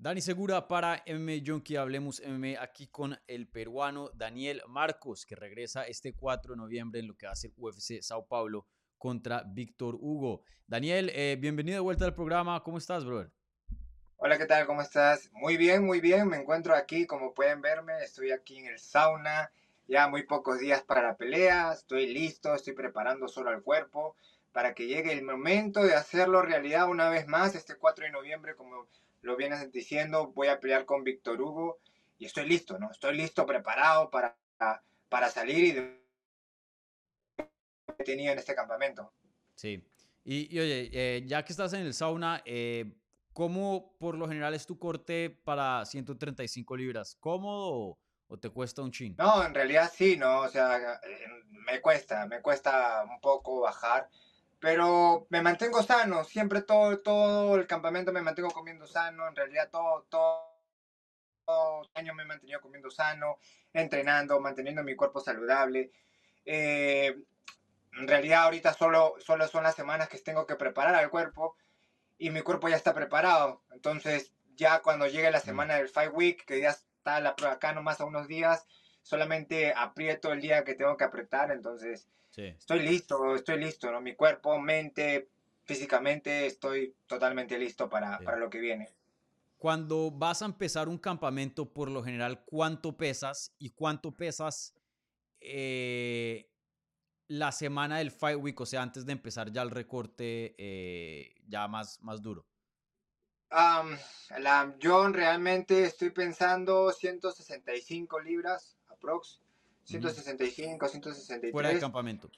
Dani Segura para MMA Junkie, hablemos MMA aquí con el peruano Daniel Marcos, que regresa este 4 de noviembre en lo que va a ser UFC Sao Paulo contra Víctor Hugo. Daniel, eh, bienvenido de vuelta al programa, ¿cómo estás, brother? Hola, ¿qué tal? ¿Cómo estás? Muy bien, muy bien, me encuentro aquí, como pueden verme, estoy aquí en el sauna, ya muy pocos días para la pelea, estoy listo, estoy preparando solo al cuerpo para que llegue el momento de hacerlo realidad una vez más este 4 de noviembre, como lo vienes diciendo, voy a pelear con Víctor Hugo y estoy listo, ¿no? Estoy listo, preparado para, para salir y de... en este campamento. Sí. Y, oye, eh, ya que estás en el sauna, eh, ¿cómo por lo general es tu corte para 135 libras? ¿Cómodo o, te cuesta un chin? No, en realidad sí, ¿no? O sea, me cuesta, me cuesta un poco bajar pero me mantengo sano, siempre todo, todo el campamento me mantengo comiendo sano, en realidad todo, todo, el año me he mantenido comiendo sano, entrenando, manteniendo mi cuerpo saludable. Eh, en realidad ahorita solo, solo son las semanas que tengo que preparar al cuerpo y mi cuerpo ya está preparado. Entonces ya cuando llegue la mm. semana del Five Week, que ya está la prueba acá nomás a unos días, solamente aprieto el día que tengo que apretar, entonces Estoy listo, estoy listo, ¿no? Mi cuerpo, mente, físicamente, estoy totalmente listo para, para lo que viene. Cuando vas a empezar un campamento, por lo general, ¿cuánto pesas y cuánto pesas eh, la semana del Fight Week? O sea, antes de empezar ya el recorte eh, ya más, más duro. la, yo realmente estoy pensando 165 libras, aprox. 165, 163. Fuera de campamento.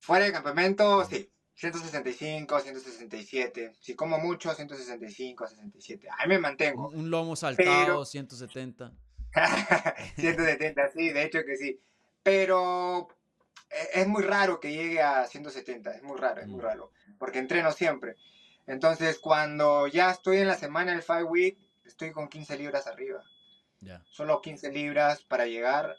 Fuera de campamento, sí. 165, 167. Si como mucho, 165, 67. Ahí me mantengo. Un, lomo saltado, 170. 170, sí, de hecho que sí. Pero e, es muy raro que llegue a 170, es muy raro, es muy mm. raro, porque entreno siempre. Entonces, cuando ya estoy en la semana del Five Week, estoy con 15 libras arriba. Ya. Solo 15 libras para llegar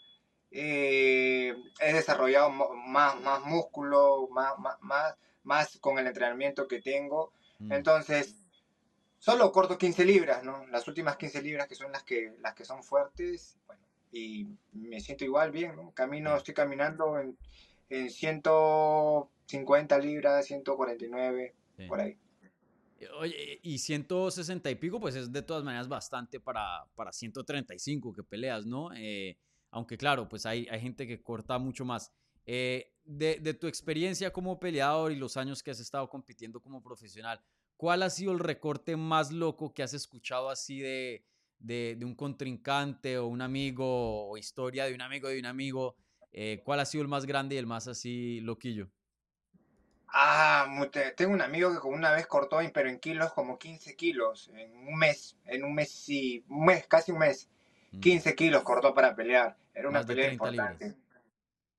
eh, he desarrollado más, más músculo, más, más, más, con el entrenamiento que tengo. Mm. Entonces, solo corto 15 libras, ¿no? Las últimas 15 libras que son las que, las que son fuertes, bueno, y me siento igual bien, ¿no? Camino, estoy caminando en, en 150 libras, 149, por ahí. Oye, y 160 y pico, pues es de todas maneras bastante para, para 135 que peleas, ¿no? Eh, aunque claro, pues hay, gente que corta mucho más. Eh, de, tu experiencia como peleador y los años que has estado compitiendo como profesional, ¿cuál ha sido el recorte más loco que has escuchado así de, un contrincante o un amigo o historia de un amigo de un amigo? Eh, ¿Cuál ha sido el más grande y el más así loquillo? Ah, tengo un amigo que una vez cortó, pero en kilos, como 15 kilos, en un mes, en un mes, sí, un mes, casi un mes. 15 mm. kilos cortó para pelear. Era una pelea importante.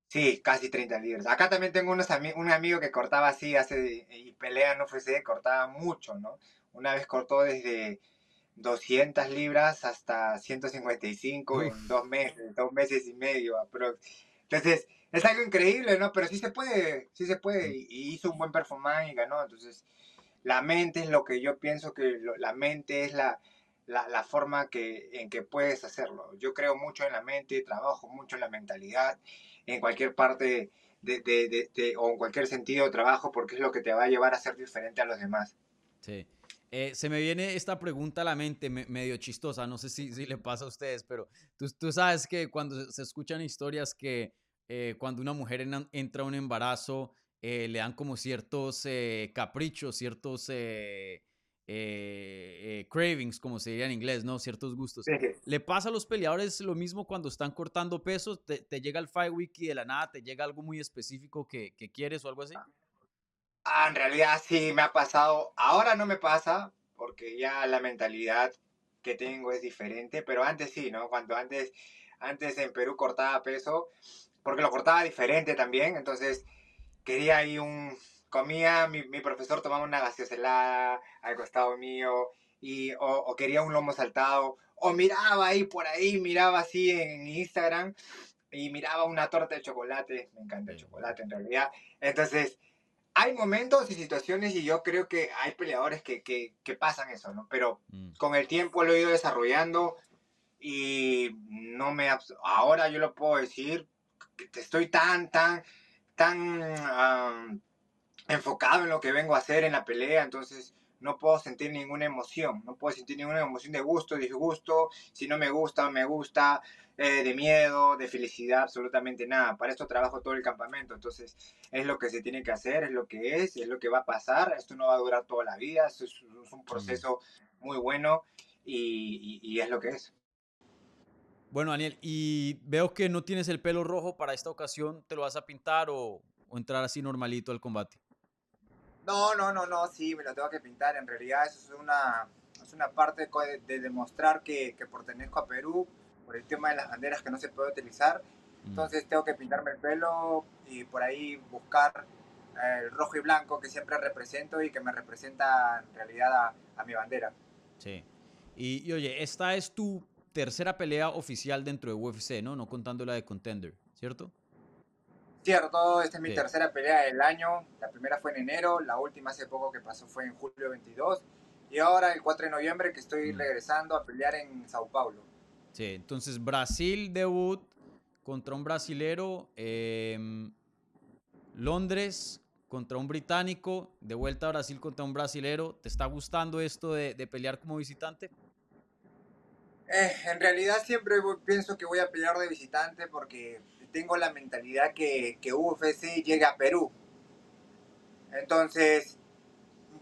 Sí, casi 30 libras. Acá también tengo unos un amigo que cortaba así, hace, y pelea no fuese, cortaba mucho, ¿no? Una vez cortó desde 200 libras hasta 155 en dos meses, dos meses y medio. Entonces, es algo increíble, ¿no? Pero sí se puede, sí se puede. Y, hizo un buen performance y ganó. Entonces, la mente es lo que yo pienso que la mente es la, la, forma que, en que puedes hacerlo. Yo creo mucho en la mente, trabajo mucho en la mentalidad, en cualquier parte de, de, o en cualquier sentido de trabajo, porque es lo que te va a llevar a ser diferente a los demás. Sí. Eh, se me viene esta pregunta a la mente medio chistosa, no sé si, si le pasa a ustedes, pero tú, tú sabes que cuando se escuchan historias que eh, cuando una mujer entra a un embarazo, eh, le dan como ciertos caprichos, ciertos eh, eh, cravings, como se diría en inglés, ¿no? Ciertos gustos. ¿Le pasa a los peleadores lo mismo cuando están cortando peso? ¿Te, llega el Fight Week y de la nada te llega algo muy específico que, quieres o algo así? Ah, en realidad sí me ha pasado. Ahora no me pasa porque ya la mentalidad que tengo es diferente, pero antes sí, ¿no? Cuando antes, antes en Perú cortaba peso, porque lo cortaba diferente también, entonces quería ahí un, comía, mi, mi profesor tomaba una gaseosa helada al costado mío, y, o, quería un lomo saltado, o miraba ahí por ahí, miraba así en Instagram, y miraba una torta de chocolate, me encanta el chocolate en realidad. Entonces, hay momentos y situaciones y yo creo que hay peleadores que, que, que pasan eso, ¿no? Pero mm. con el tiempo lo he ido desarrollando y no me... Ahora yo lo puedo decir, que estoy tan, tan, tan enfocado en lo que vengo a hacer en la pelea, entonces no puedo sentir ninguna emoción, no puedo sentir ninguna emoción de gusto, disgusto, si no me gusta, me gusta, eh, de miedo, de felicidad, absolutamente nada. Para esto trabajo todo el campamento, entonces es lo que se tiene que hacer, es lo que es, es lo que va a pasar, esto no va a durar toda la vida, es, un proceso muy bueno y, es lo que es. Bueno, Daniel, y veo que no tienes el pelo rojo para esta ocasión, ¿te lo vas a pintar o entrar así normalito al combate? No, no, no, no, sí, me lo tengo que pintar. En realidad eso es una, es una parte de, demostrar que, que, pertenezco a Perú por el tema de las banderas que no se puede utilizar. Mm. Entonces tengo que pintarme el pelo y por ahí buscar eh, el rojo y blanco que siempre represento y que me representa en realidad a, mi bandera. Sí. Y, y, oye, esta es tu tercera pelea oficial dentro de UFC, ¿no? No contando la de Contender, ¿cierto? Cierto, esta es mi tercera pelea del año. La primera fue en enero, la última hace poco que pasó fue en julio 22. Y ahora el 4 de noviembre que estoy mm. regresando a pelear en Sao Paulo. Sí, entonces Brasil debut contra un brasilero. Em, Londres contra un británico. De vuelta a Brasil contra un brasilero. ¿Te está gustando esto de, pelear como visitante? Eh, en realidad siempre pienso que voy a pelear de visitante porque tengo la mentalidad que, que UFC llegue a Perú. Entonces,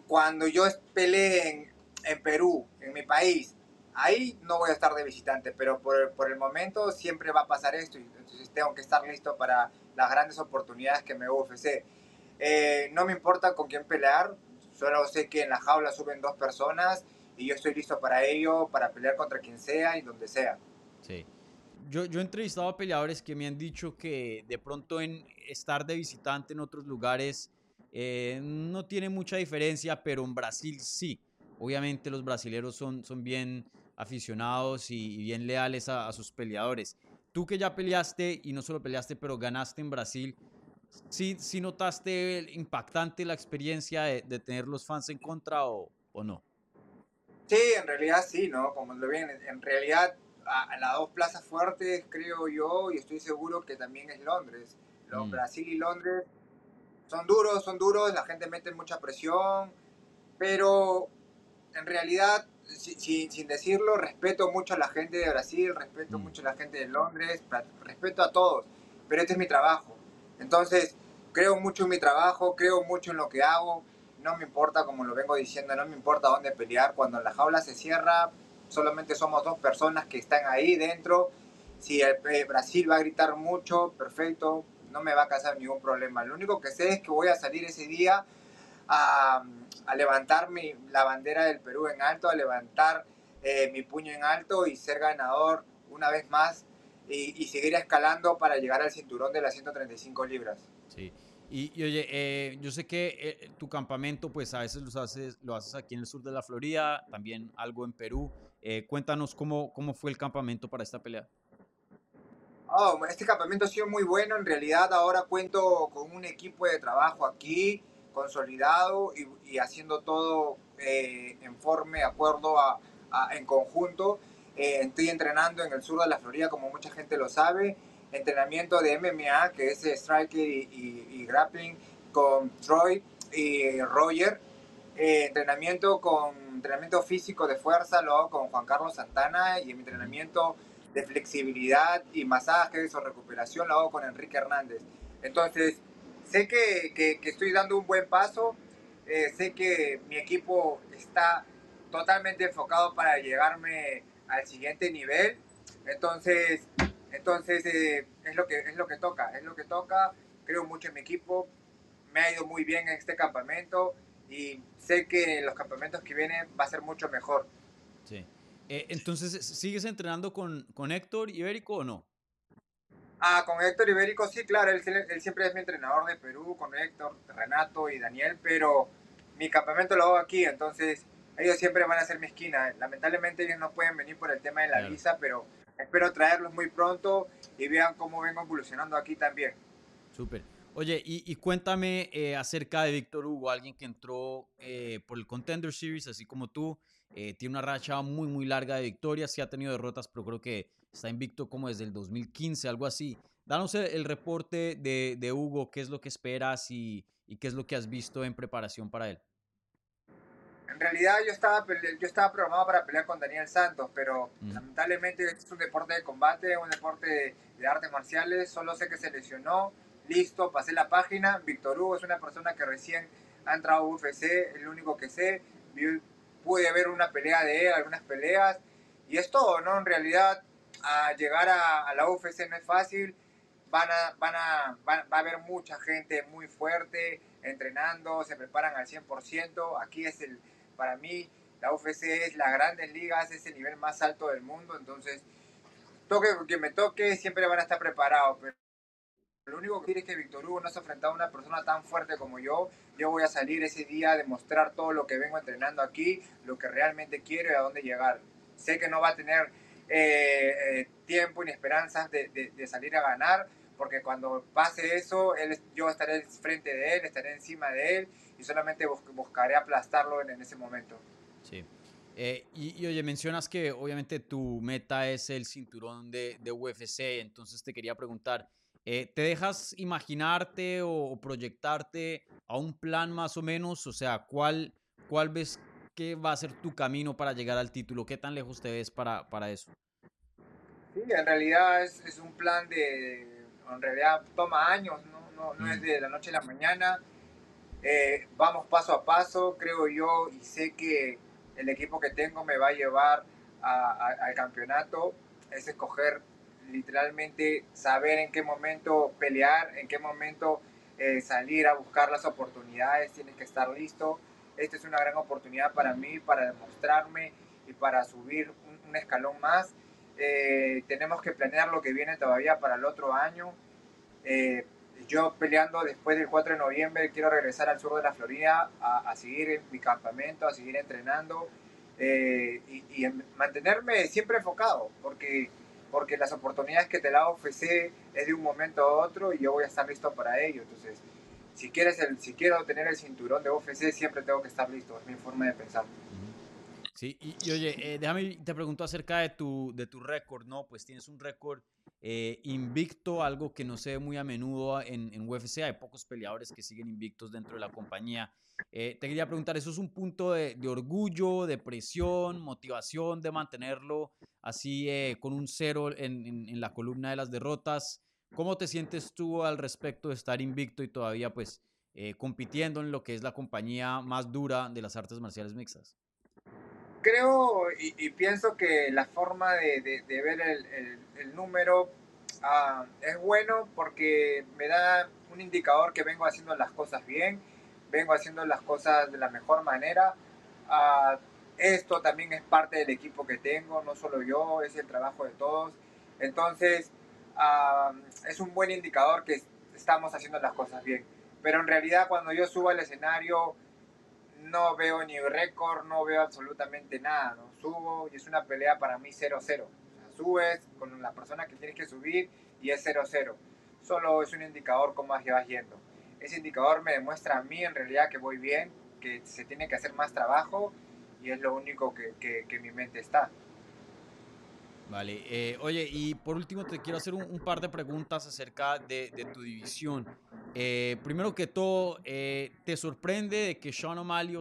cuando yo pelee en, Perú, en mi país, ahí no voy a estar de visitante, pero por, por, el momento siempre va a pasar esto entonces tengo que estar listo para las grandes oportunidades que me UFC. Eh, no me importa con quién pelear, solo sé que en la jaula suben dos personas y yo estoy listo para ello, para pelear contra quien sea y donde sea. Sí yo, yo he entrevistado a peleadores que me han dicho que de pronto en estar de visitante en otros lugares eh, no tiene mucha diferencia, pero en Brasil sí. Obviamente los brasileños son, son bien aficionados y, bien leales a, sus peleadores. Tú que ya peleaste y no solo peleaste, pero ganaste en Brasil, ¿sí, sí notaste impactante la experiencia de, tener los fans en contra o, o no? Sí, en realidad sí, ¿no? Como lo ven, en realidad a, las dos plazas fuertes, creo yo, y estoy seguro que también es Londres. Los, mm. Brasil y Londres son duros, son duros, la gente mete mucha presión, pero en realidad, sin decirlo, respeto mucho a la gente de Brasil, respeto mm. mucho a la gente de Londres, respeto a todos, pero este es mi trabajo. Entonces, creo mucho en mi trabajo, creo mucho en lo que hago, no me importa, como lo vengo diciendo, no me importa dónde pelear, cuando la jaula se cierra, solamente somos dos personas que están ahí dentro. Si el, eh, Brasil va a gritar mucho, perfecto, no me va a causar ningún problema. Lo único que sé es que voy a salir ese día a, a levantar mi, la bandera del Perú en alto, a levantar eh, mi puño en alto y ser ganador una vez más y, seguir escalando para llegar al cinturón de las 135 libras. Sí. Y, oye, eh, yo sé que tu campamento, pues a veces haces, lo haces aquí en el sur de la Florida, también algo en Perú. Eh, cuéntanos cómo, cómo fue el campamento para esta pelea. Oh, este campamento ha sido muy bueno. En realidad ahora cuento con un equipo de trabajo aquí consolidado y, haciendo todo eh, en acuerdo en conjunto. Eh, estoy entrenando en el sur de la Florida, como mucha gente lo sabe. Entrenamiento de MMA, que es striker y grappling, con Troy y Roger. Entrenamiento con entrenamiento físico de fuerza lo hago con Juan Carlos Santana y mi entrenamiento de flexibilidad y masajes o recuperación lo hago con Enrique Hernández. Entonces, sé que, que, estoy dando un buen paso, eh, sé que mi equipo está totalmente enfocado para llegarme al siguiente nivel. Entonces, entonces eh, es, lo que, es lo que toca, es lo que toca. Creo mucho en mi equipo, me ha ido muy bien en este campamento y sé que los campamentos que vienen va a ser mucho mejor. Sí. Eh, entonces, ¿sigues entrenando con, con Héctor Ibérico o no? Ah, con Héctor Ibérico sí, claro, él, él, siempre es mi entrenador de Perú, con Héctor, Renato y Daniel, pero mi campamento lo hago aquí, entonces ellos siempre van a ser mi esquina. Lamentablemente ellos no pueden venir por el tema de la visa, pero espero traerlos muy pronto y vean cómo vengo evolucionando aquí también. Súper. Oye, y, cuéntame eh, acerca de Víctor Hugo, alguien que entró eh, por el Contender Series, así como tú, eh, tiene una racha muy, muy larga de victorias, sí ha tenido derrotas, pero creo que está invicto como desde el 2015, algo así. Danos el, reporte de, de, Hugo, qué es lo que esperas y, y, qué es lo que has visto en preparación para él. En realidad yo estaba, yo estaba programado para pelear con Daniel Santos, pero lamentablemente es un deporte de combate, un deporte de, de artes marciales, solo sé que se lesionó listo, pasé la página. Víctor Hugo es una persona que recién ha entrado a UFC, es lo único que sé. Pude ver una pelea de él, algunas peleas, y es todo, ¿no? En realidad, a llegar a, la UFC no es fácil. Van a, van a, va a haber mucha gente muy fuerte entrenando, se preparan al 100%. Aquí es el, para mí, la UFC es la grandes ligas, es el nivel más alto del mundo, entonces toque con quien me toque, siempre van a estar preparados. Pero lo único que quiere es que Víctor Hugo no se ha enfrentado a una persona tan fuerte como yo. Yo voy a salir ese día a demostrar todo lo que vengo entrenando aquí, lo que realmente quiero y a dónde llegar. Sé que no va a tener eh, eh, tiempo ni esperanzas de, salir a ganar, porque cuando pase eso, yo estaré frente de él, estaré encima de él y solamente buscaré aplastarlo en, ese momento. Sí. Eh, y, oye, mencionas que obviamente tu meta es el cinturón de, de UFC, entonces te quería preguntar, eh, ¿Te dejas imaginarte o, proyectarte a un plan más o menos? O sea, ¿cuál, ¿cuál ves que va a ser tu camino para llegar al título? ¿Qué tan lejos te ves para, para eso? Sí, en realidad es, es, un plan de, en realidad toma años, no, no, no es mm. de la noche a la mañana. Eh, vamos paso a paso, creo yo, y sé que el equipo que tengo me va a llevar al campeonato, es escoger literalmente saber en qué momento pelear, en qué momento eh, salir a buscar las oportunidades, tienes que estar listo. Esta es una gran oportunidad para mí, para demostrarme y para subir un, escalón más. Eh, tenemos que planear lo que viene todavía para el otro año. Eh, yo peleando después del 4 de noviembre quiero regresar al sur de la Florida a, seguir en mi campamento, a seguir entrenando y, y mantenerme siempre enfocado, porque porque las oportunidades que te la ofrece es de un momento a otro y yo voy a estar listo para ello. Entonces, si, quieres el, si quiero tener el cinturón de UFC, siempre tengo que estar listo, es mi forma de pensar. Sí, y, oye, eh, déjame, te pregunto acerca de tu, de tu récord, ¿no? Pues tienes un récord eh, invicto, algo que no se ve muy a menudo en, en, UFC, hay pocos peleadores que siguen invictos dentro de la compañía. Eh, te quería preguntar, ¿eso es un punto de, de orgullo, de presión, motivación de mantenerlo así eh, con un cero en, en, la columna de las derrotas. ¿Cómo te sientes tú al respecto de estar invicto y todavía pues eh, compitiendo en lo que es la compañía más dura de las artes marciales mixtas? Creo y, pienso que la forma de, de, ver el, el, número ah, es bueno porque me da un indicador que vengo haciendo las cosas bien, vengo haciendo las cosas de la mejor manera. Uh, esto también es parte del equipo que tengo, no solo yo, es el trabajo de todos. Entonces, es un buen indicador que estamos haciendo las cosas bien. Pero en realidad cuando yo subo al escenario no veo ni récord, no veo absolutamente nada. ¿no? Subo y es una pelea para mí 0-0. O sea, subes con la persona que tienes que subir y es 0-0. Solo es un indicador cómo vas yendo. Ese indicador me demuestra a mí en realidad que voy bien, que se tiene que hacer más trabajo y es lo único que, mi mente está. Vale, eh, oye, y por último te quiero hacer un, par de preguntas acerca de, de tu división. Eh, primero que todo, eh, ¿te sorprende de que Sean O'Malley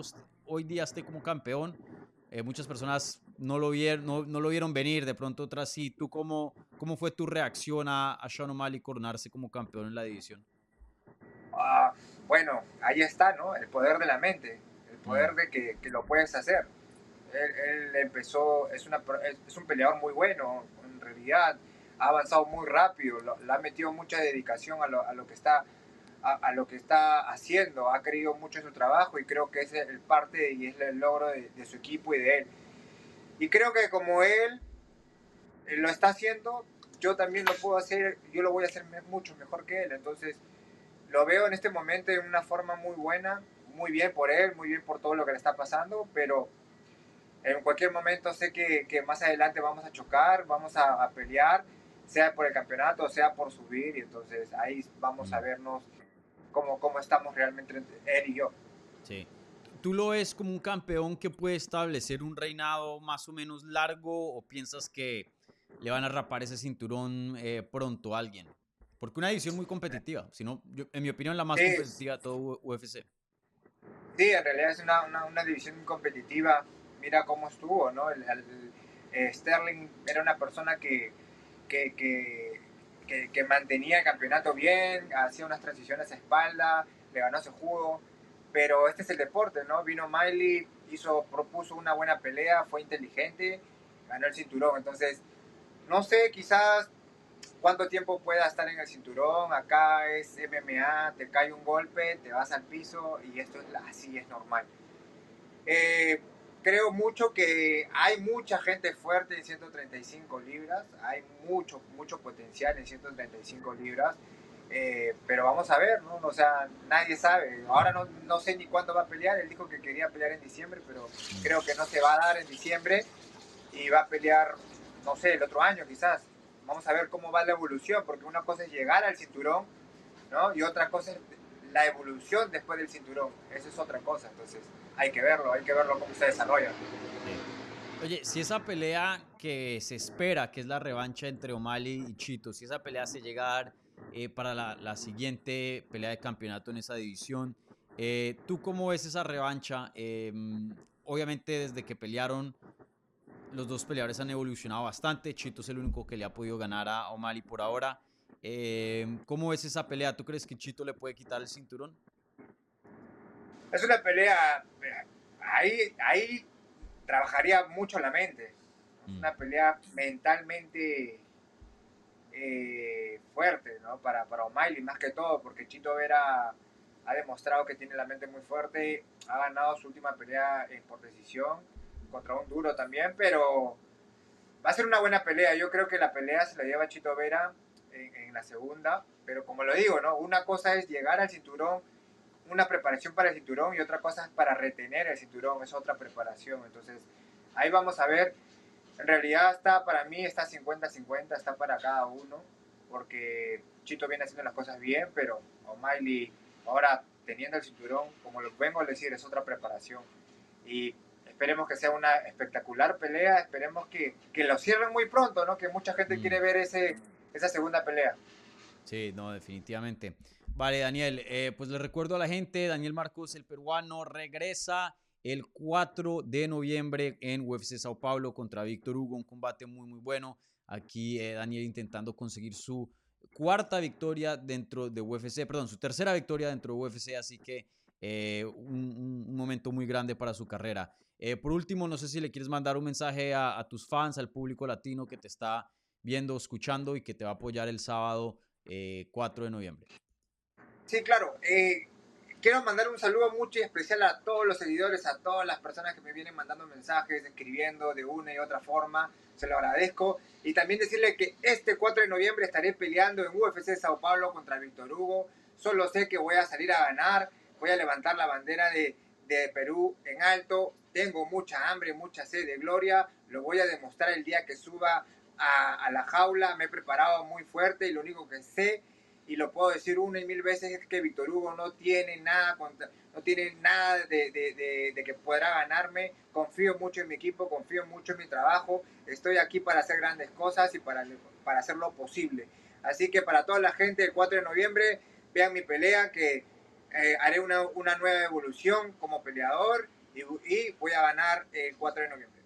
hoy día esté como campeón? muchas personas no lo, vieron, no, no, lo vieron venir, de pronto otras sí. ¿Tú cómo, cómo fue tu reacción a, a Sean O'Malley coronarse como campeón en la división? Ah, bueno, ahí está, ¿no? El poder de la mente poder de que, que lo puedes hacer. Él, empezó, es, una, es, un peleador muy bueno, en realidad ha avanzado muy rápido, le ha metido mucha dedicación a lo, a lo que está a, lo que está haciendo, ha creído mucho en su trabajo y creo que es el parte y es el logro de, de su equipo y de él. Y creo que como él lo está haciendo, yo también lo puedo hacer, yo lo voy a hacer mucho mejor que él. Entonces, lo veo en este momento en una forma muy buena muy bien por él, muy bien por todo lo que le está pasando, pero en cualquier momento sé que, que más adelante vamos a chocar, vamos a, pelear, sea por el campeonato, sea por subir, y entonces ahí vamos a vernos cómo, cómo estamos realmente él y yo. Sí. ¿Tú lo ves como un campeón que puede establecer un reinado más o menos largo o piensas que le van a rapar ese cinturón eh, pronto a alguien? Porque una división muy competitiva, sino, en mi opinión, la más competitiva de todo UFC. Sí, en realidad es una, una, una división competitiva. Mira cómo estuvo, ¿no? Eh, Sterling era una persona que, que, mantenía el campeonato bien, hacía unas transiciones a espalda, le ganó ese juego pero este es el deporte, ¿no? Vino Miley, hizo, propuso una buena pelea, fue inteligente, ganó el cinturón, entonces, no sé, quizás cuánto tiempo pueda estar en el cinturón, acá es MMA, te cae un golpe, te vas al piso y esto es así, es normal. Eh, creo mucho que hay mucha gente fuerte en 135 libras, hay mucho, mucho potencial en 135 libras. Eh, pero vamos a ver, ¿no? O sea, nadie sabe. Ahora no, no, sé ni cuándo va a pelear. Él dijo que quería pelear en diciembre, pero creo que no se va a dar en diciembre y va a pelear, no sé, el otro año quizás. Vamos a ver cómo va la evolución, porque una cosa es llegar al cinturón, ¿no? Y otra cosa es la evolución después del cinturón. Eso es otra cosa. Entonces, hay que verlo, hay que verlo cómo se desarrolla. Oye, si esa pelea que se espera, que es la revancha entre O'Malley y Chito, si esa pelea se llega eh, para la, siguiente pelea de campeonato en esa división. Eh, ¿Tú cómo ves esa revancha? Em, obviamente desde que pelearon, los dos peleadores han evolucionado bastante. Chito es el único que le ha podido ganar a O'Malley por ahora. Em, ¿Cómo ves esa pelea? ¿Tú crees que Chito le puede quitar el cinturón? Es una pelea, ahí, ahí trabajaría mucho la mente. Mm. Una pelea mentalmente eh, fuerte, ¿no? Para, para O'Malley más que todo, porque Chito Vera ha demostrado que tiene la mente muy fuerte, ha ganado su última pelea en por decisión contra un duro también, pero va a ser una buena pelea. Yo creo que la pelea se la lleva Chito Vera en, en la segunda, pero como lo digo, ¿no? Una cosa es llegar al cinturón, una preparación para el cinturón y otra cosa es para retener el cinturón, es otra preparación. Entonces, ahí vamos a ver en realidad está, para mí está 50-50, está para cada uno, porque Chito viene haciendo las cosas bien, pero O'Malley ahora teniendo el cinturón, como lo vengo a decir, es otra preparación. Y esperemos que sea una espectacular pelea, esperemos que, que lo cierren muy pronto, ¿no? Que mucha gente quiere ver ese, esa segunda pelea. Sí, no, definitivamente. Vale, Daniel, eh, pues le recuerdo a la gente, Daniel Marcos, el peruano, regresa el 4 de noviembre en UFC Sao Paulo contra Víctor Hugo, un combate muy muy bueno. Aquí eh, Daniel intentando conseguir su cuarta victoria dentro de UFC, perdón, su tercera victoria dentro de UFC, así que eh, un, momento muy grande para su carrera. Por último, no sé si le quieres mandar un mensaje a, tus fans, al público latino que te está viendo, escuchando y que te va a apoyar el sábado 4 de noviembre. Sí, claro quiero mandar un saludo mucho y especial a todos los seguidores, a todas las personas que me vienen mandando mensajes, escribiendo de una y otra forma. Se lo agradezco. Y también decirle que este 4 de noviembre estaré peleando en UFC Sao Paulo contra Víctor Hugo. Solo sé que voy a salir a ganar. Voy a levantar la bandera de, de Perú en alto. Tengo mucha hambre, mucha sed de gloria. Lo voy a demostrar el día que suba a, la jaula. Me he preparado muy fuerte y lo único que sé y lo puedo decir una y mil veces, es que Víctor Hugo no tiene nada, no tiene nada de, que podrá ganarme. Confío mucho en mi equipo, confío mucho en mi trabajo. Estoy aquí para hacer grandes cosas y para, para hacer lo posible. Así que para toda la gente, el 4 de noviembre, vean mi pelea, que eh, haré una, una, nueva evolución como peleador y voy a ganar el 4 de noviembre.